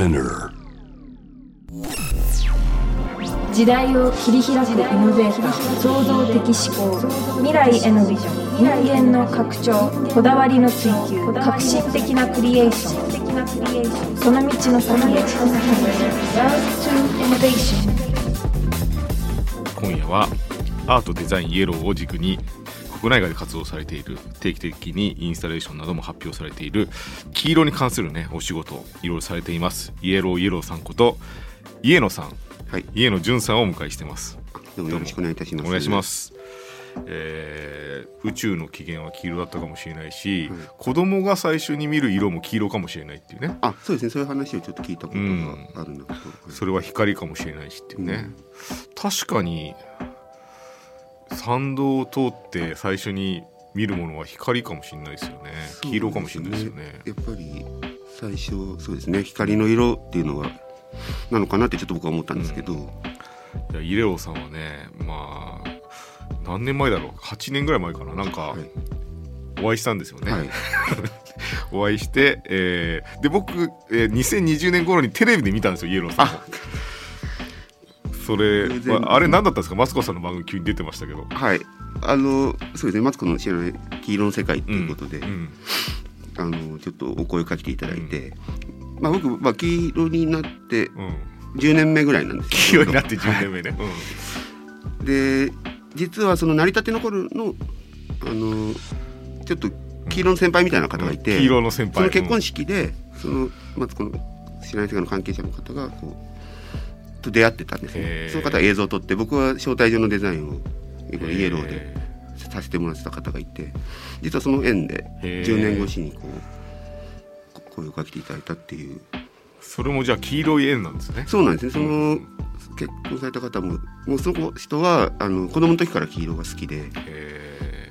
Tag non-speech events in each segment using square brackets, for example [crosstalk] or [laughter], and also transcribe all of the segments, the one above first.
Spinner 時代を切り開くイノベーター創造的思考未来へのビジョン人間の拡張こだわりの追求革新的なクリエーションその道の先へ Love to Innovation 今夜はアートデザインイエローを軸に国内外で活動されている定期的にインスタレーションなども発表されている黄色に関するねお仕事をいろいろされています。イエローイエローさんこと家野さん。はい、家野淳さんをお迎えしてます。どうもよろしくお願いいたします。お願いしま。す、えー宇宙の起源は黄色だったかもしれないし、はい。子供が最初に見る色も黄色かもしれないっていうね。あ、そうですね。そういう話をちょっと聞いたことがあるんだけど。それは光かもしれないしっていうね、確かに参道を通って最初に見るものは光かもしれないですよね。黄色かもしれないですよね。やっぱり最初そうですね。光の色っていうのはなのかなってちょっと僕は思ったんですけど、いやイレオさんはねまあ何年前だろう。8年ぐらい前かな。なんかはい。お会いしたんですよね、はい。[laughs] お会いして、えーで僕、えー2020年頃にテレビで見たんですよイエローさんをそれ、まああれ何だったんですか？マツコさんの番組急に出てましたけど。はい。あのそうですね。マツコの知らない黄色の世界ということで、うんあのちょっとお声かけていただいて、まあ僕まあ黄色になってうん。10年目ぐらいなんです黄。色になって10年目ね、で実はその成り立ての頃のあのちょっと黄色の先輩みたいな方がいて、黄色の先輩。その結婚式で、そのまずこの知らない世界の関係者の方がこうと出会ってたんですへねー。その方は映像を撮って僕は招待状のデザインをイエローでへさせてもらってた方がいて実はその縁でへー。10年越しにこうこ声をかけていただいたっていう。それもじゃあ黄色い円なんですね。そうなんですね。その結婚された方ももうその人はあの子供の時から黄色が好きで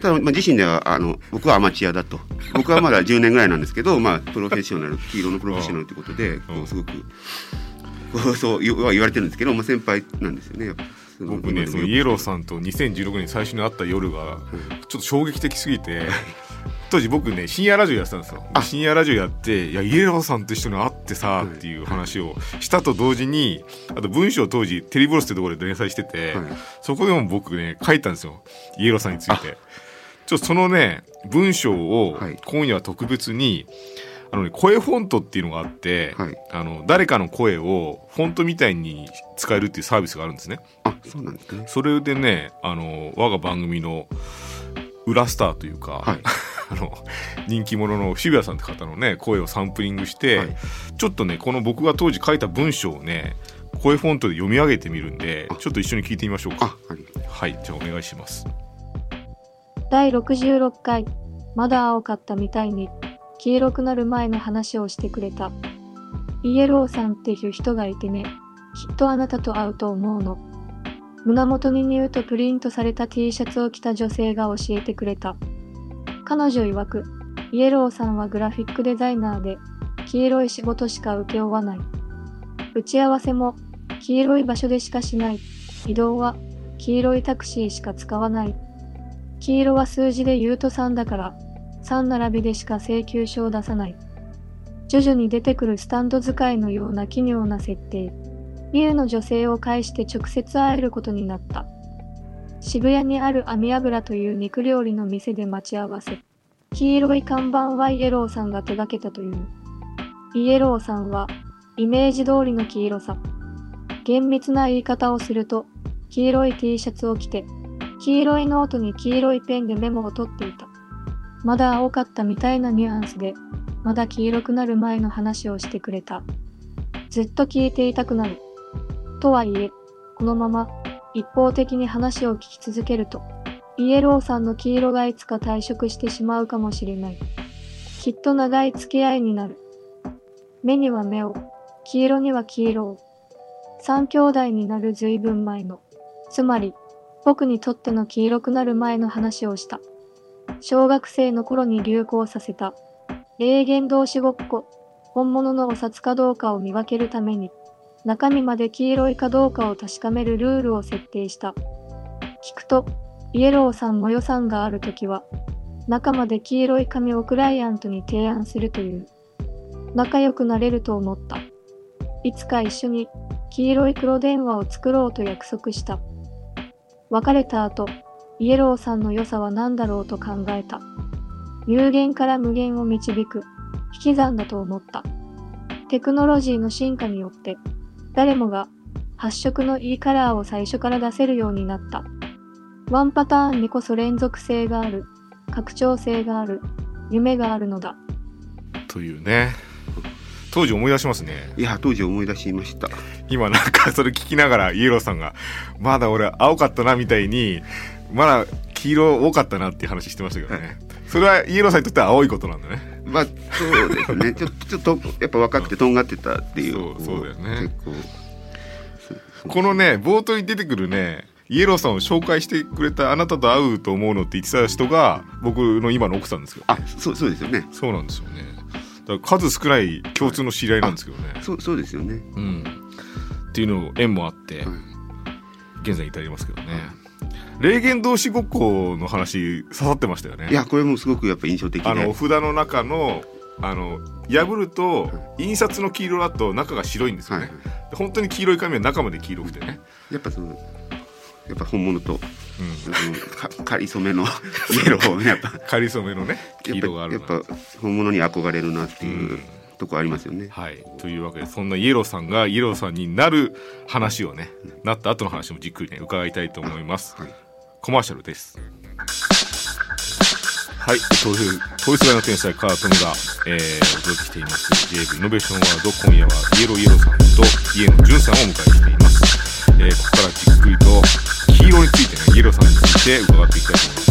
ただ、まあ、自身ではあの僕はアマチュアだと。僕はまだ10年ぐらいなんですけど、まあ、プロフェッショナル黄色のプロフェッショナルということで [laughs] こうすごくそう言わ言われてるんですけど、まあ、先輩なんですよね。僕ねそのイエローさんと2016年に最初に会った夜がちょっと衝撃的すぎて当時僕ね深夜ラジオやってたんですよ。あ。深夜ラジオやって「いやイエローさんと一緒に会ってさ」っていう話をしたと同時にあと文章を当時テレビブロスってところで連載してて、はい。そこでも僕ね書いたんですよ。イエローさんについて。ちょっとそのね文章をはい。今夜は特別にあのね声フォントっていうのがあって、はい。あの誰かの声をフォントみたいに使えるっていうサービスがあるんですね。あそうなんですね。それでねあの我が番組の裏スターというか、はい。[laughs] あの人気者の渋谷さんって方のね声をサンプリングして、はい。ちょっとねこの僕が当時書いた文章をね声フォントで読み上げてみるんであ。ちょっと一緒に聞いてみましょうか。はい。じゃあお願いします。第66回まだ青かったみたいに黄色くなる前の話をしてくれた。イエローさんっていう人がいてねきっとあなたと会うと思うの。胸元にニューとプリントされた T シャツを着た女性が教えてくれた。彼女曰くイエローさんはグラフィックデザイナーで黄色い仕事しか請け負わない。打ち合わせも黄色い場所でしかしない。移動は黄色いタクシーしか使わない。黄色は数字で言うと3だから、3並びでしか請求書を出さない。徐々に出てくるスタンド使いのような奇妙な設定。ミュウの女性を介して直接会えることになった。渋谷にある網油という肉料理の店で待ち合わせ。黄色い看板はイエローさんが手掛けたという。イエローさんは、イメージ通りの黄色さ。厳密な言い方をすると、黄色い T シャツを着て、黄色いノートに黄色いペンでメモを取っていた。まだ青かったみたいなニュアンスで、まだ黄色くなる前の話をしてくれた。ずっと聞いていたくなる。とはいえ、このまま一方的に話を聞き続けると、イエローさんの黄色がいつか退色してしまうかもしれない。きっと長い付き合いになる。目には目を、黄色には黄色を。三兄弟になる随分前の、つまり、僕にとっての黄色くなる前の話をした。小学生の頃に流行させた、霊言同士ごっこ、本物のお札かどうかを見分けるために、中身まで黄色いかどうかを確かめるルールを設定した。聞くと、イエローさんも予算があるときは、中まで黄色い紙をクライアントに提案するという。仲良くなれると思った。いつか一緒に黄色い黒電話を作ろうと約束した。別れた後、イエローさんの良さは何だろうと考えた。有限から無限を導く引き算だと思った。テクノロジーの進化によって、誰もが発色のいいカラーを最初から出せるようになった。ワンパターンにこそ連続性がある、拡張性がある、夢があるのだ。というね当時思い出しますねいや当時思い出しました今なんかそれ聞きながらイエローさんがまだ俺青かったなみたいにまだ黄色多かったなっていう話してましたけどね。それはイエローさんにとっては青いことなんだね。まあそうですね。ちょ [laughs] ちょっとやっぱ若くてとんがってたっていう。そうそうだよね。結構。このね冒頭に出てくるねイエローさんを紹介してくれたあなたと会うと思うのって言ってた人が僕の今の奥さんですよあそうそうですよね。そうなんですよね。だから数少ない共通の知り合いなんですけどね、そうそうですよね。うん。っていうの縁もあって、はい。現在に至りますけどね霊言同士ごっこの話刺さってましたよね。いやこれもすごくやっぱ印象的で。あのお札の中のあの破ると印刷の黄色だと中が白いんですよね、はいで本当に黄色い紙は中まで黄色くてね、やっぱそのやっぱ本物とうん、かかりそめのイエローやっぱ。かりそめのね黄色があるやっぱ本物に憧れるなっていう、うんとこありますよね。はい。というわけでそんなイエローさんがイエローさんになる話をねなった後の話もじっくりね伺いたいと思います、はい。コマーシャルです。はい、という、トイスガイの天才カートムが、えー、お届けしています。JV イノベーションワールド、今夜はイエローイエローさんとイエノジュンさんをお迎えしています。えー、ここからじっくりと黄色についてね、イエローさんについて伺っていきたいと思うんです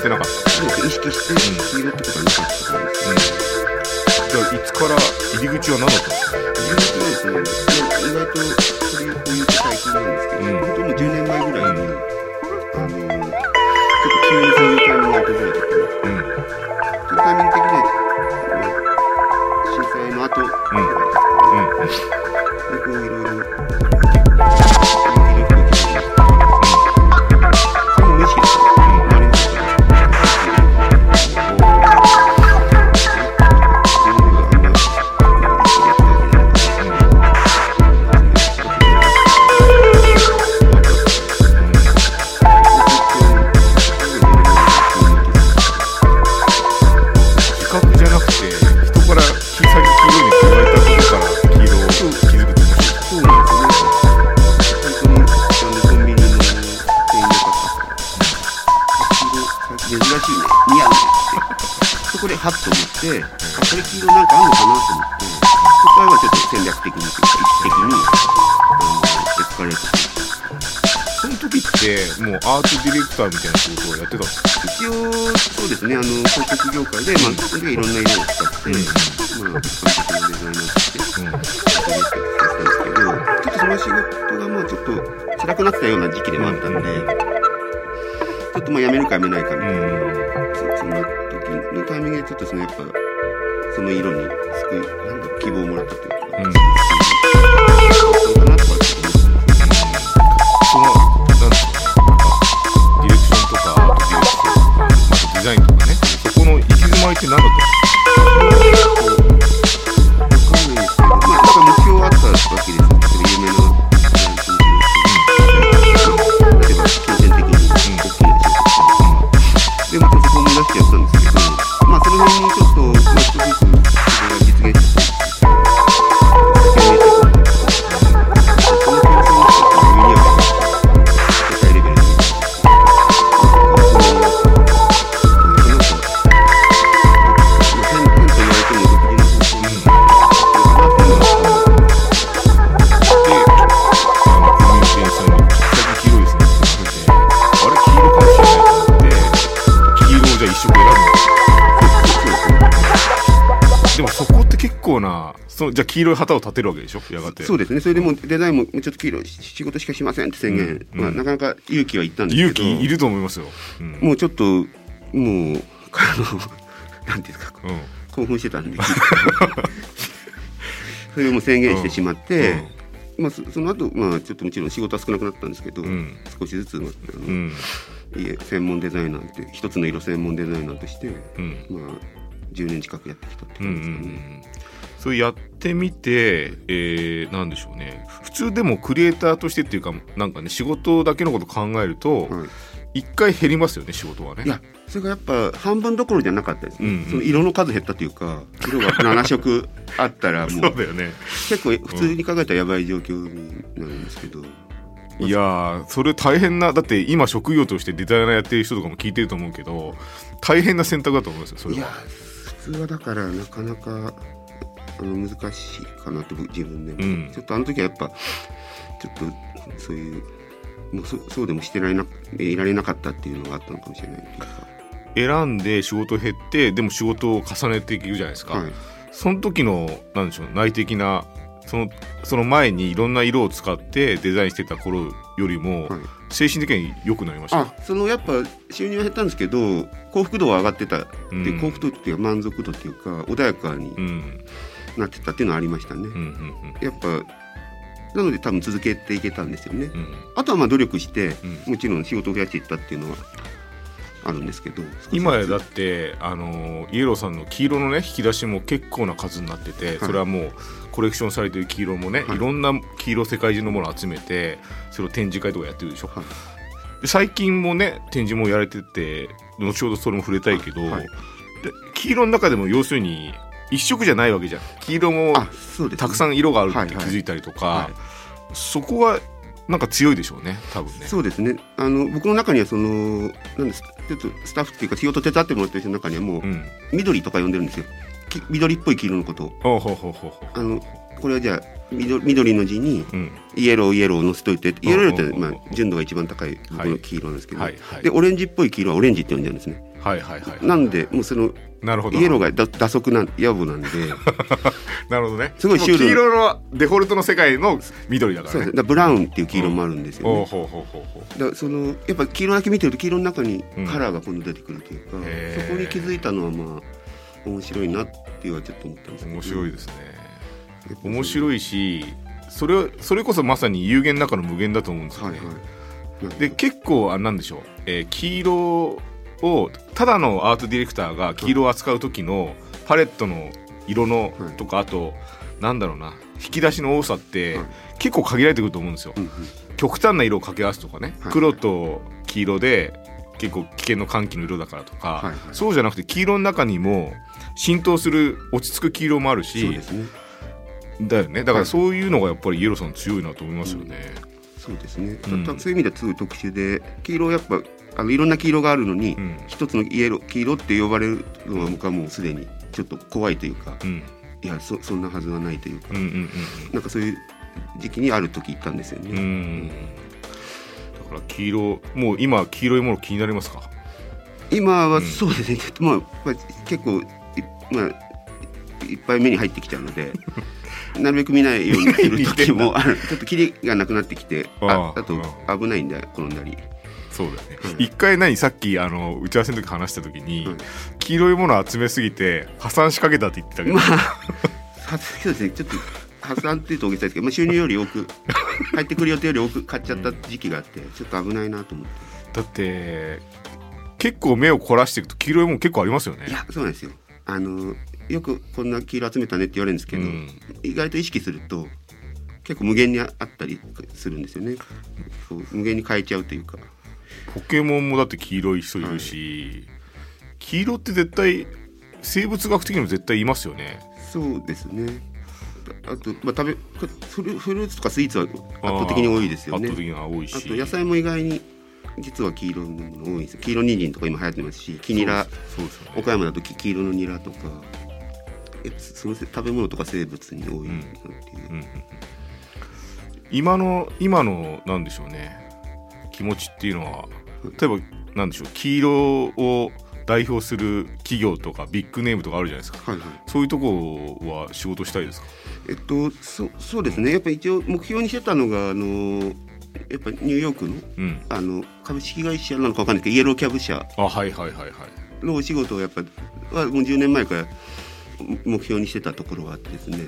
てなかった。そうです意識して黄色ってことはなかったと思いますうん。じゃあいつから入り口は何だったん。ですか。自分はですね、意外とそれをこう言って最近なん。ですけど、うん。本当に10年前ぐらいに、あのちょっと急にそういうタイミングが訪れてて、うん。ちょっとタイミング的には、まあ震災の後ぐらいうん。ですかね、でこういアートディレクターみたいな仕事をやってたんですか。一応、そうですね、あの、広告業界で、まあ、いろんな色を使って、まあ、一般的なデザイナーとして、うん。やってたんですけど、ちょっとその仕事がまあちょっと辛くなってたような時期でもあったので、ちょっとまあ辞めるか辞めないかみたいな、うん。そそんな時のタイミングでちょっとそのやっぱ、その色に救い、なんだ希望をもらったというか、うんきそのじゃあ黄色い旗を立てるわけでしょ？やがて。そうですね。それでもうデザインもちょっと黄色い仕事しかしませんって宣言、うん。まあ、なかなか勇気はいったんです勇けど。気いると思いますよ、うん。もうちょっともうあの [laughs] なんていうんですか。うん。興奮してたんで [laughs] それをもう宣言してしまって、まあ、そその後、まあちょっともちろん仕事は少なくなったんですけど、うん。少しずつ、まああのうん。いえ専門デザイナーって一つの色専門デザイナーとして、うん。まあ、10年近くやってきたって感じですかね。んそれやってみて、えー、なんでしょうね。普通でもクリエイターとしてっていうかなんかね仕事だけのこと考えるとはい一回減りますよね仕事はね。いやそれがやっぱ半分どころじゃなかったですね、うんうん。その色の数減ったというか色が7色あったらも [laughs] そううだよね。結構普通に考えたらやばい状況になるんですけど、いやーそれ大変なだって今職業としてデザイナーやってる人とかも聞いてると思うけど大変な選択だと思いますよそれいやは普通はだからなかなかあの難しいかなって僕自分でも、うん。ちょっとあの時はやっぱちょっとそういうもうそそうでもしてられないられなかったっていうのがあったのかもしれないっていうか、選んで仕事減ってでも仕事を重ねていくじゃないですか、はい、その時のなんでしょう内的なそのその前にいろんな色を使ってデザインしてた頃よりも、はい。精神的に良くなりました？あそのやっぱ収入は減ったんですけど幸福度は上がってた、うん。で幸福度っていうか満足度っていうか穏やかにうんなってたっていうのはありましたね、うんうんやっぱなので多分続けていけたんですよね、うん。うんあとはまあ努力してうん。もちろん仕事を増やしていったっていうのはあるんですけど今やだってあのイエローさんの黄色のね引き出しも結構な数になってて、い。それはもうコレクションされてる黄色もね、はい。い、ろんな黄色世界中のものを集めてそれを展示会とかやってるでしょ、はい。で最近もね展示もやられてて後ほどそれも触れたいけど、はい。で黄色の中でも要するに一色じゃないわけじゃん。黄色もたくさん色があるって気づいたりとか、はい。そこはなんか強いでしょうね多分ね。そうですね。あの僕の中にはそのなんですちょっとスタッフっていうか仕事手伝ってもらってる人の中にはもう、うん、緑とか呼んでるんですよ。き緑っぽい黄色のこと。をあのこれはじゃあ緑緑の字にイエローイエローを載せといてイエローって、まあ、純度が一番高い僕の黄色なんですけど、はいはい。でオレンジっぽい黄色はオレンジって呼んでるんですね。はいはいはい。なんでもうそのなるほど。イエローがだ打足なん野暮なんで。[laughs] なるほどね。すごいシュール黄色のデフォルトの世界の緑だからね。だブラウンっていう黄色もあるんですよね、だそのやっぱ黄色だけ見てると黄色の中にうん。カラーが今度出てくるというか、へー。そこに気づいたのはまあ面白いなってはちょっと思ったんですけど。面白いですね。面白いしそれはそれこそまさに有限の中の無限だと思うんですよね、はいはい。で結構あなんでしょう、えー黄色をただのアートディレクターが黄色を扱う時のパレットの色のはいとかあとなんだろうな引き出しの多さってはい結構限られてくると思うんですよ。極端な色を掛け合わすとかね。はい黒と黄色で結構危険の歓喜の色だからとか、はいはい。そうじゃなくて黄色の中にも浸透する落ち着く黄色もあるしだよね。だかはい。らそういうのがやっぱりイエローさん強いなと思いますよね。そうですね、うん。たそういう意味ではすごい特殊で黄色やっぱあのいろんな黄色があるのに、うん。一つのイエロー黄色って呼ばれるのは僕はもうすでにちょっと怖いというか、うん。いやそそんなはずはないというか、うんうんなんかそういう時期にある時行ったんですよね、うん。うんだから黄色もう今黄色いもの気になりますか？今はうんそうですね、まあまあ、結構い,、まあ、いっぱい目に入ってきちゃうので [laughs] なるべく見ないようにする時も [laughs] ちょっとキリがなくなってきてあああ。あと危ないんで転んだりそうだよね、はい一回何さっきあの打ち合わせの時話した時に、はい黄色いものを集めすぎて破産しかけたって言ってたけど、まあ。さそうですねちょっと破産っていうと大げさですけど、まあ、収入より多く入ってくる予定より多く買っちゃった時期があってちょっと危ないなと思って。だって結構目を凝らしていくと黄色いもの結構ありますよね。いやそうなんですよ。あのよくこんな黄色集めたねって言われるんですけど、うん。意外と意識すると結構無限にあったりするんですよね。そう無限に変えちゃうというかポケモンもだって黄色い人いるし、黄色って絶対生物学的にも絶対いますよね。そうですね。あと、まあ、食べフルフルーツとかスイーツは圧倒的に多いですよね。圧倒的に多いし。あと野菜も意外に実は黄色のもの多いんですよ。黄色人参とか今流行ってますし黄ニラ。ね岡山だとき黄色のニラとかえその食べ物とか生物に多いなっていう、うんうんうん。今の今のなんでしょうね気持ちっていうのは例えばなんでしょう黄色を代表する企業とかビッグネームとかあるじゃないですか。はいはい。そういうとこは仕事したいですか？えっとそそうですね。やっぱり一応目標にしてたのがあのやっぱりニューヨークのうん。あの株式会社なのかわかんないけどイエローキャブ社。あはいはいはいはい。のお仕事をやっぱはもう10年前から目標にしてたところがあってですね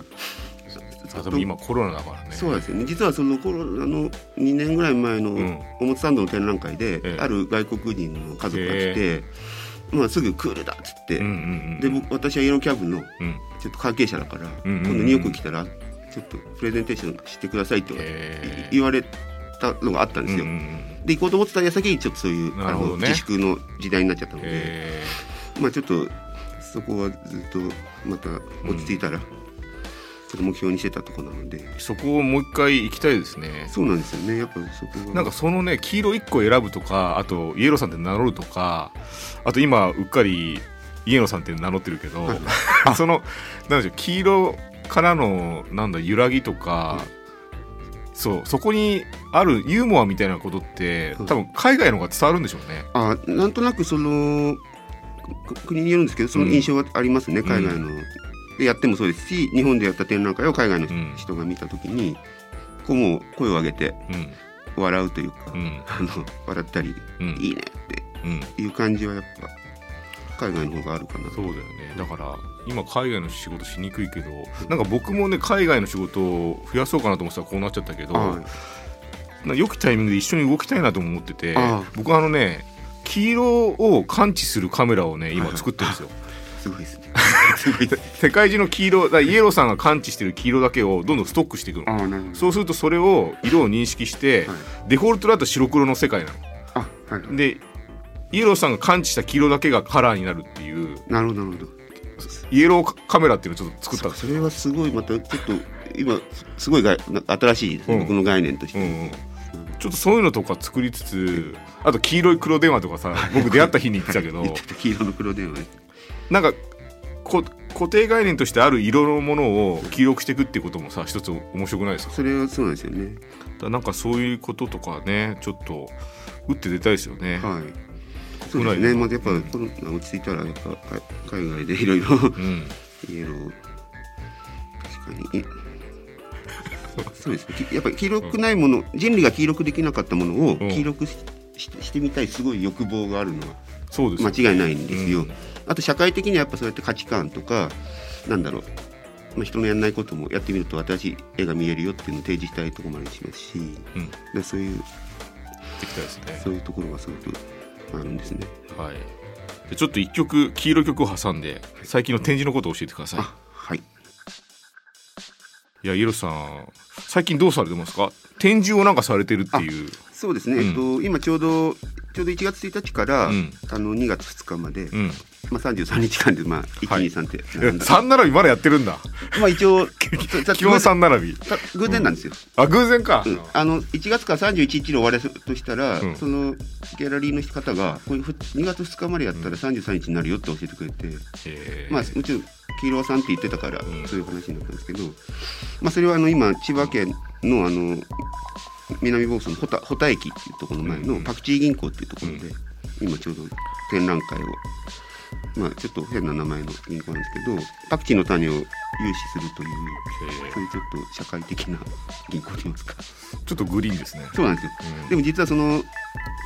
あでも今コロナだからね。そうですよね。実はそのコロナの2年ぐらい前のうん。表参道の展覧会で、ええ。ある外国人の家族が来て、まあ、すぐクールだっつって、うんうんうんで僕私はイエローキャブのうん。ちょっと関係者だから、うんうんうん今度ニューヨーク来たらちょっとプレゼンテーションしてくださいって言われたのがあったんですよ。うんうんうんで行こうと思ってた矢先にちょっとそういう、あの自粛の時代になっちゃったので、へまあちょっとそこはずっとまた落ち着いたら、ちょ目標にしてたところなので。ーそこをもう一回行きたいですね。そうなんですよね。やっぱそこは。なんかそのね黄色1個選ぶとかあとイエローさんって名乗るとかあと今うっかりイエローさんって名乗ってるけど [laughs] そのなんでしょう黄色からのなんだ揺らぎとか、そうそこにあるユーモアみたいなことってうん多分海外の方が伝わるんでしょうね。あなんとなくそのく国によるんですけどその印象はありますね、ん。海外の、でやってもそうですし日本でやった展覧会を海外のうん。人が見た時に、こうもう声を上げてうん。笑うというか、うん。あの笑ったり、うん。いいねってうん。いう感じはやっぱ海外の方があるかな。そうだよね。だから今海外の仕事しにくいけどなんか僕もね海外の仕事を増やそうかなと思ってたらこうなっちゃったけど、はい。な良きタイミングで一緒に動きたいなとも思ってて僕はあのね黄色を感知するカメラをね今作ってるんですよ。[laughs] すごいですごいです [laughs] 世界中の黄色イエローさんが感知してる黄色だけをどんどんストックしていくの。そうするとそれを色を認識して、はい。デフォルトだと白黒の世界なあはいの。でイエローさんが感知した黄色だけがカラーになるっていう。なるほどなるほど。イエローカメラっていうのをちょっと作った。それはすごいまたちょっと今すごいがな新しいですね、うん。僕の概念として、うんうん。ちょっとそういうのとか作りつつあと黄色い黒電話とかさ僕出会った日に言ってたけど。[laughs] 黄色の黒電話ね。なんかこ固定概念としてある色のものを記録していくっていうこともさ一つ面白くないですか？それはそうなんですよね。だなんかそういうこととかねちょっと打って出たいですよね。はい。そうでですね。まあやっぱコロナ落ち着いたらやっぱか海外でいろいろうん。イエロー確かにいそうですね。きやっぱり黄色くないもの、人類が黄色くできなかったものをうん。黄色くし,し、してみたいすごい欲望があるのはそうですよ間違いないんですよ、うんあと社会的にはやっぱそうやって価値観とかなんだろう、まあ、人のやらないこともやってみると新しい絵が見えるよっていうのを提示したいところもありますし、うんでそういうできたいですね。そういうところがすごくあるんですね。はい。でちょっと一曲黄色い曲を挟んで最近の展示のことを教えてください。あはいいやイエローさん最近どうされてますか？展示をなんかされてるっていう。そうですね、うん。えっと、今ちょうどちょうど1月1日から、うん。あの2月2日まで、うん。まあ、33日間で、まあ、123ってえ並んだ三並びまだやってるんだ。まあ一応 [laughs] さ基本三並び。さ偶然なんですよ、あ偶然か。うん。あの1月から31日で終わるとしたら、うん。そのギャラリーの方がこういうふ2月2日までやったら33日になるよって教えてくれて、え。ーまあもちろん黄色さんって言ってたから、ん。そういう話になったんですけど、まあ、それはあの今千葉県のあの南房総の穂田駅っていうところの前のうん。パクチー銀行っていうところで、今ちょうど展覧会をまあちょっと変な名前の銀行なんですけどパクチーの種を融資するというえそういうちょっと社会的な銀行といいますかーちょっとグリーンですね。そうなんですよ。うん。でも実はその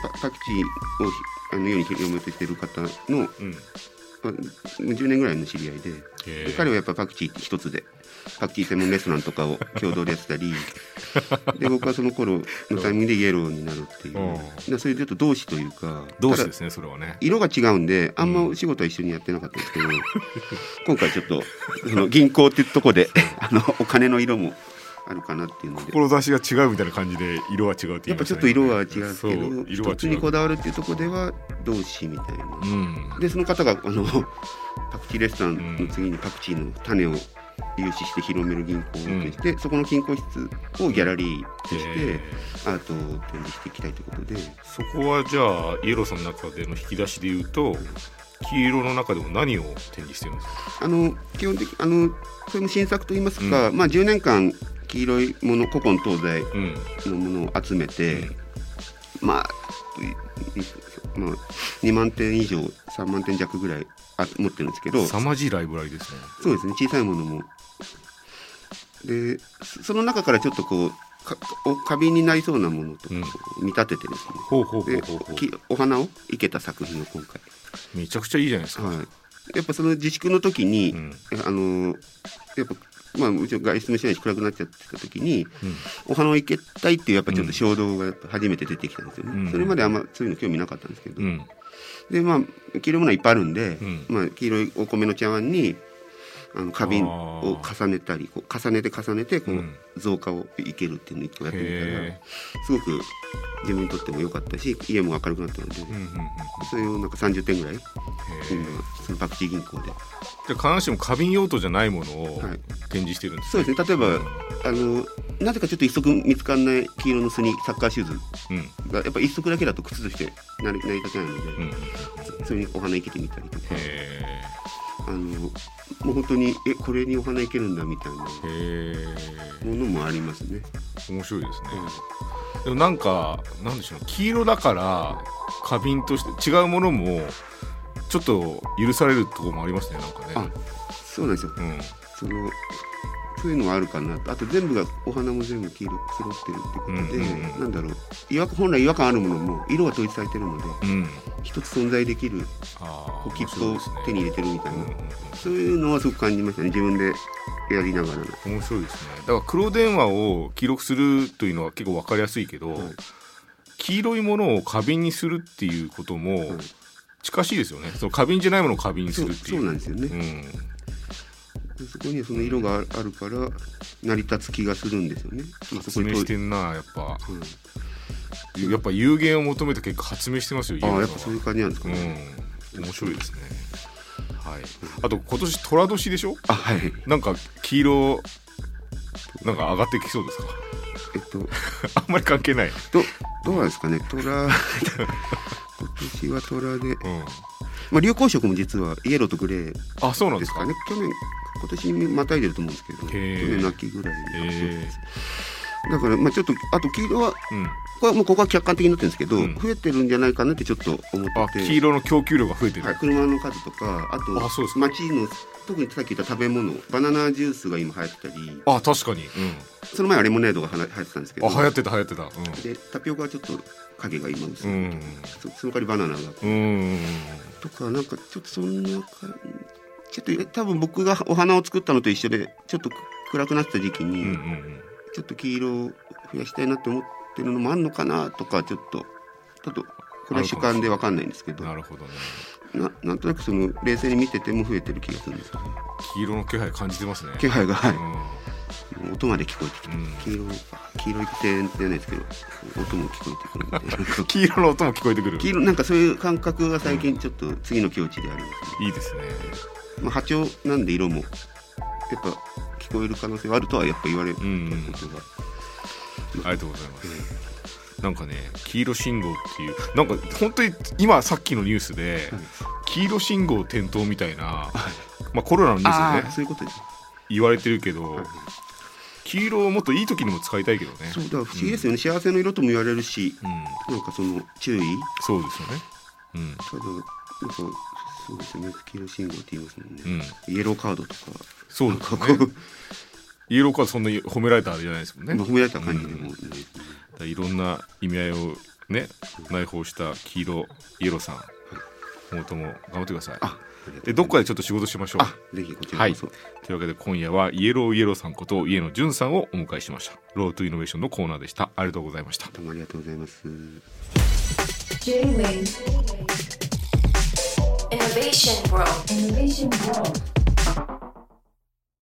パパクチーをあの世に広めている方のうん。まあ10年ぐらいの知り合いで。彼はやっぱパクチー一つでパクチー専門レストランとかを共同でやってたり。[laughs] で僕はその頃のタイミングでイエローになるっていう。うそれでちょっと同志というか同志ですねそれはね。色が違うんであんまお仕事は一緒にやってなかったんですけど、今回ちょっとその銀行っていうとこで [laughs] あのお金の色もあるかなっていうので。志が違うみたいな感じで色は違うって言いましたね。やっぱちょっと色は違うけど色は違う。一つにこだわるっていうところでは同志みたいな。うん。でその方があの [laughs] パクチーレストランの次にパクチーの種を融資して広める銀行をオープンして、そこの金庫室をギャラリーとしてえ。アートを展示していきたいということで。そこはじゃあイエローさんの中での引き出しで言うと黄色の中でも何を展示してるんですか？あの基本的あのそれも新作といいますか、まあ、10年間黄色いもの古今東西うん。のものを集めて、まあいいまあ、2万点以上3万点弱ぐらいあ持ってるんですけど凄まじいライブラリですね。そうですね小さいものも。でそその中からちょっとこうかお花瓶になりそうなものとか見立ててですね、お花を生けた作品を今回、めちゃくちゃいいじゃないですか、はい、やっぱその自粛の時に、うん。あのやっぱまあうちは外出もしないし暗くなっちゃってた時に、うん。お花を生けたいっていうやっぱちょっと衝動が初めて出てきたんですよね、うん。それまであんまそういうの興味なかったんですけど、うん。でまあ黄色いものはいっぱいあるんで、うん。まあ、黄色いお米の茶碗にあの花瓶あを重ねたりこう重ねて重ねてこう、うん。増加をいけるっていうのを一個やってみたらへすごく自分にとっても良かったし家も明るくなったので、それをなんか30点ぐらい今そのパクチー銀行で。じゃあ必ずしも花瓶用途じゃないものをはい。展示してるんですそうですね。例えばあのなぜかちょっと一足見つかんない黄色のスニサッカーシューズうん。がやっぱ一足だけだと靴としてなり成り立てないので、うんうんそれにお花生けてみたりとか。へあのもう本当にえこれにお花いけるんだみたいなものもありますね。え面白いですね、でもなんかなんでしょう黄色だから花瓶として違うものもちょっと許されるところもありますねなんかあねそうなんですよ。うん。そのそういうのがあるかなと。あと全部がお花も全部黄色揃ってるってことで、うんうんうん。なんだろう。違和本来違和感あるものも色が統一されてるのでうん。一つ存在できるああこう切符を手に入れてるみたいな、うんうんうんそういうのはすごく感じましたね。自分でやりながらの。面白いですね。だから黒電話を記録するというのは結構分かりやすいけど、はい。黄色いものを花瓶にするっていうこともはい。近しいですよね。その花瓶じゃないものを花瓶にするっていうそうなんですよね、うんそこにはその色がああるから成り立つ気がするんですよね。まあそこに発明してんなやっぱ。うん。やっぱ有限を求めて結構発明してますよあやっぱそういう感じなんですかね。うん。面白いですね。はい。あと今年寅年でしょ？あはい。なんか黄色なんか上がってきそうですか？えっと。[laughs] あんまり関係ない。どどうなんですかね？虎 [laughs] 今年は虎で、うん。まあ、流行色も実はイエローとグレーあそうなんですか？ですかね。去年今年にまたいでると思うんですけど去年の秋ぐらいにへだからまあちょっとあと黄色はうん。これはもうここは客観的になってるんですけど、うん。増えてるんじゃないかなってちょっと思ってあて黄色の供給量が増えてる、はい、車の数とかあとあそうですか。街の特にさっき言った食べ物バナナジュースが今流行ってたり。あ確かに、うその前はレモネードがはな流行ってたんですけん、ど。あ流行ってた流行ってた。うでタピオカはちょっと影が今薄い、ん。そその代わりバナナが。うんうんとかなんかちょっとそんな感じちょっと多分僕がお花を作ったのと一緒でちょっと暗くなってた時期に、うんうんうん。ちょっと黄色を増やしたいなって思ってるのもあんのかなとかちょっとちょっとこれは主観でわかんないんですけど。なるほどね。ななんとなくその冷静に見てても増えてる気がするんです黄色の気配感じてますね。気配が、はい。うん音まで聞こえてきて、うん黄色黄色い点じゃないですけど音も聞こえてくるんで黄色の音も聞こえてくる。黄色なんかそういう感覚が最近ちょっと次の境地であるんですねいいですね。まあ、波長なんで色もやっぱ聞こえる可能性はあるとはやっぱ言われることうん。が、ありがとうございます。なんかね黄色信号っていうなんか本当に今さっきのニュースで黄色信号点灯みたいな、まあ、コロナのニュースでね。そういうことです言われてるけど、はい黄色をもっといい時にも使いたいけどね。そうだから不思議ですよね、幸せの色とも言われるしうん。なんかその注意？そうですよね。うん。ただなんかそうですよね。黄色信号って言いますもんね、うん。イエローカードとか。そうですよね。イエローカードそんな褒められたあれじゃないですもんね、まあ褒められた感じでもうんいろんな意味合いをね内包した黄色イエローさん今後とも頑張ってください。あで。どっかでちょっと仕事しましょう。あぜひこちらこそ、というわけで今夜はイエローイエローさんこと家野淳さんをお迎えしました。ロートイノベーションのコーナーでした。ありがとうございました。どうもありがとうございます。J-Wave. Innovation World. Innovation World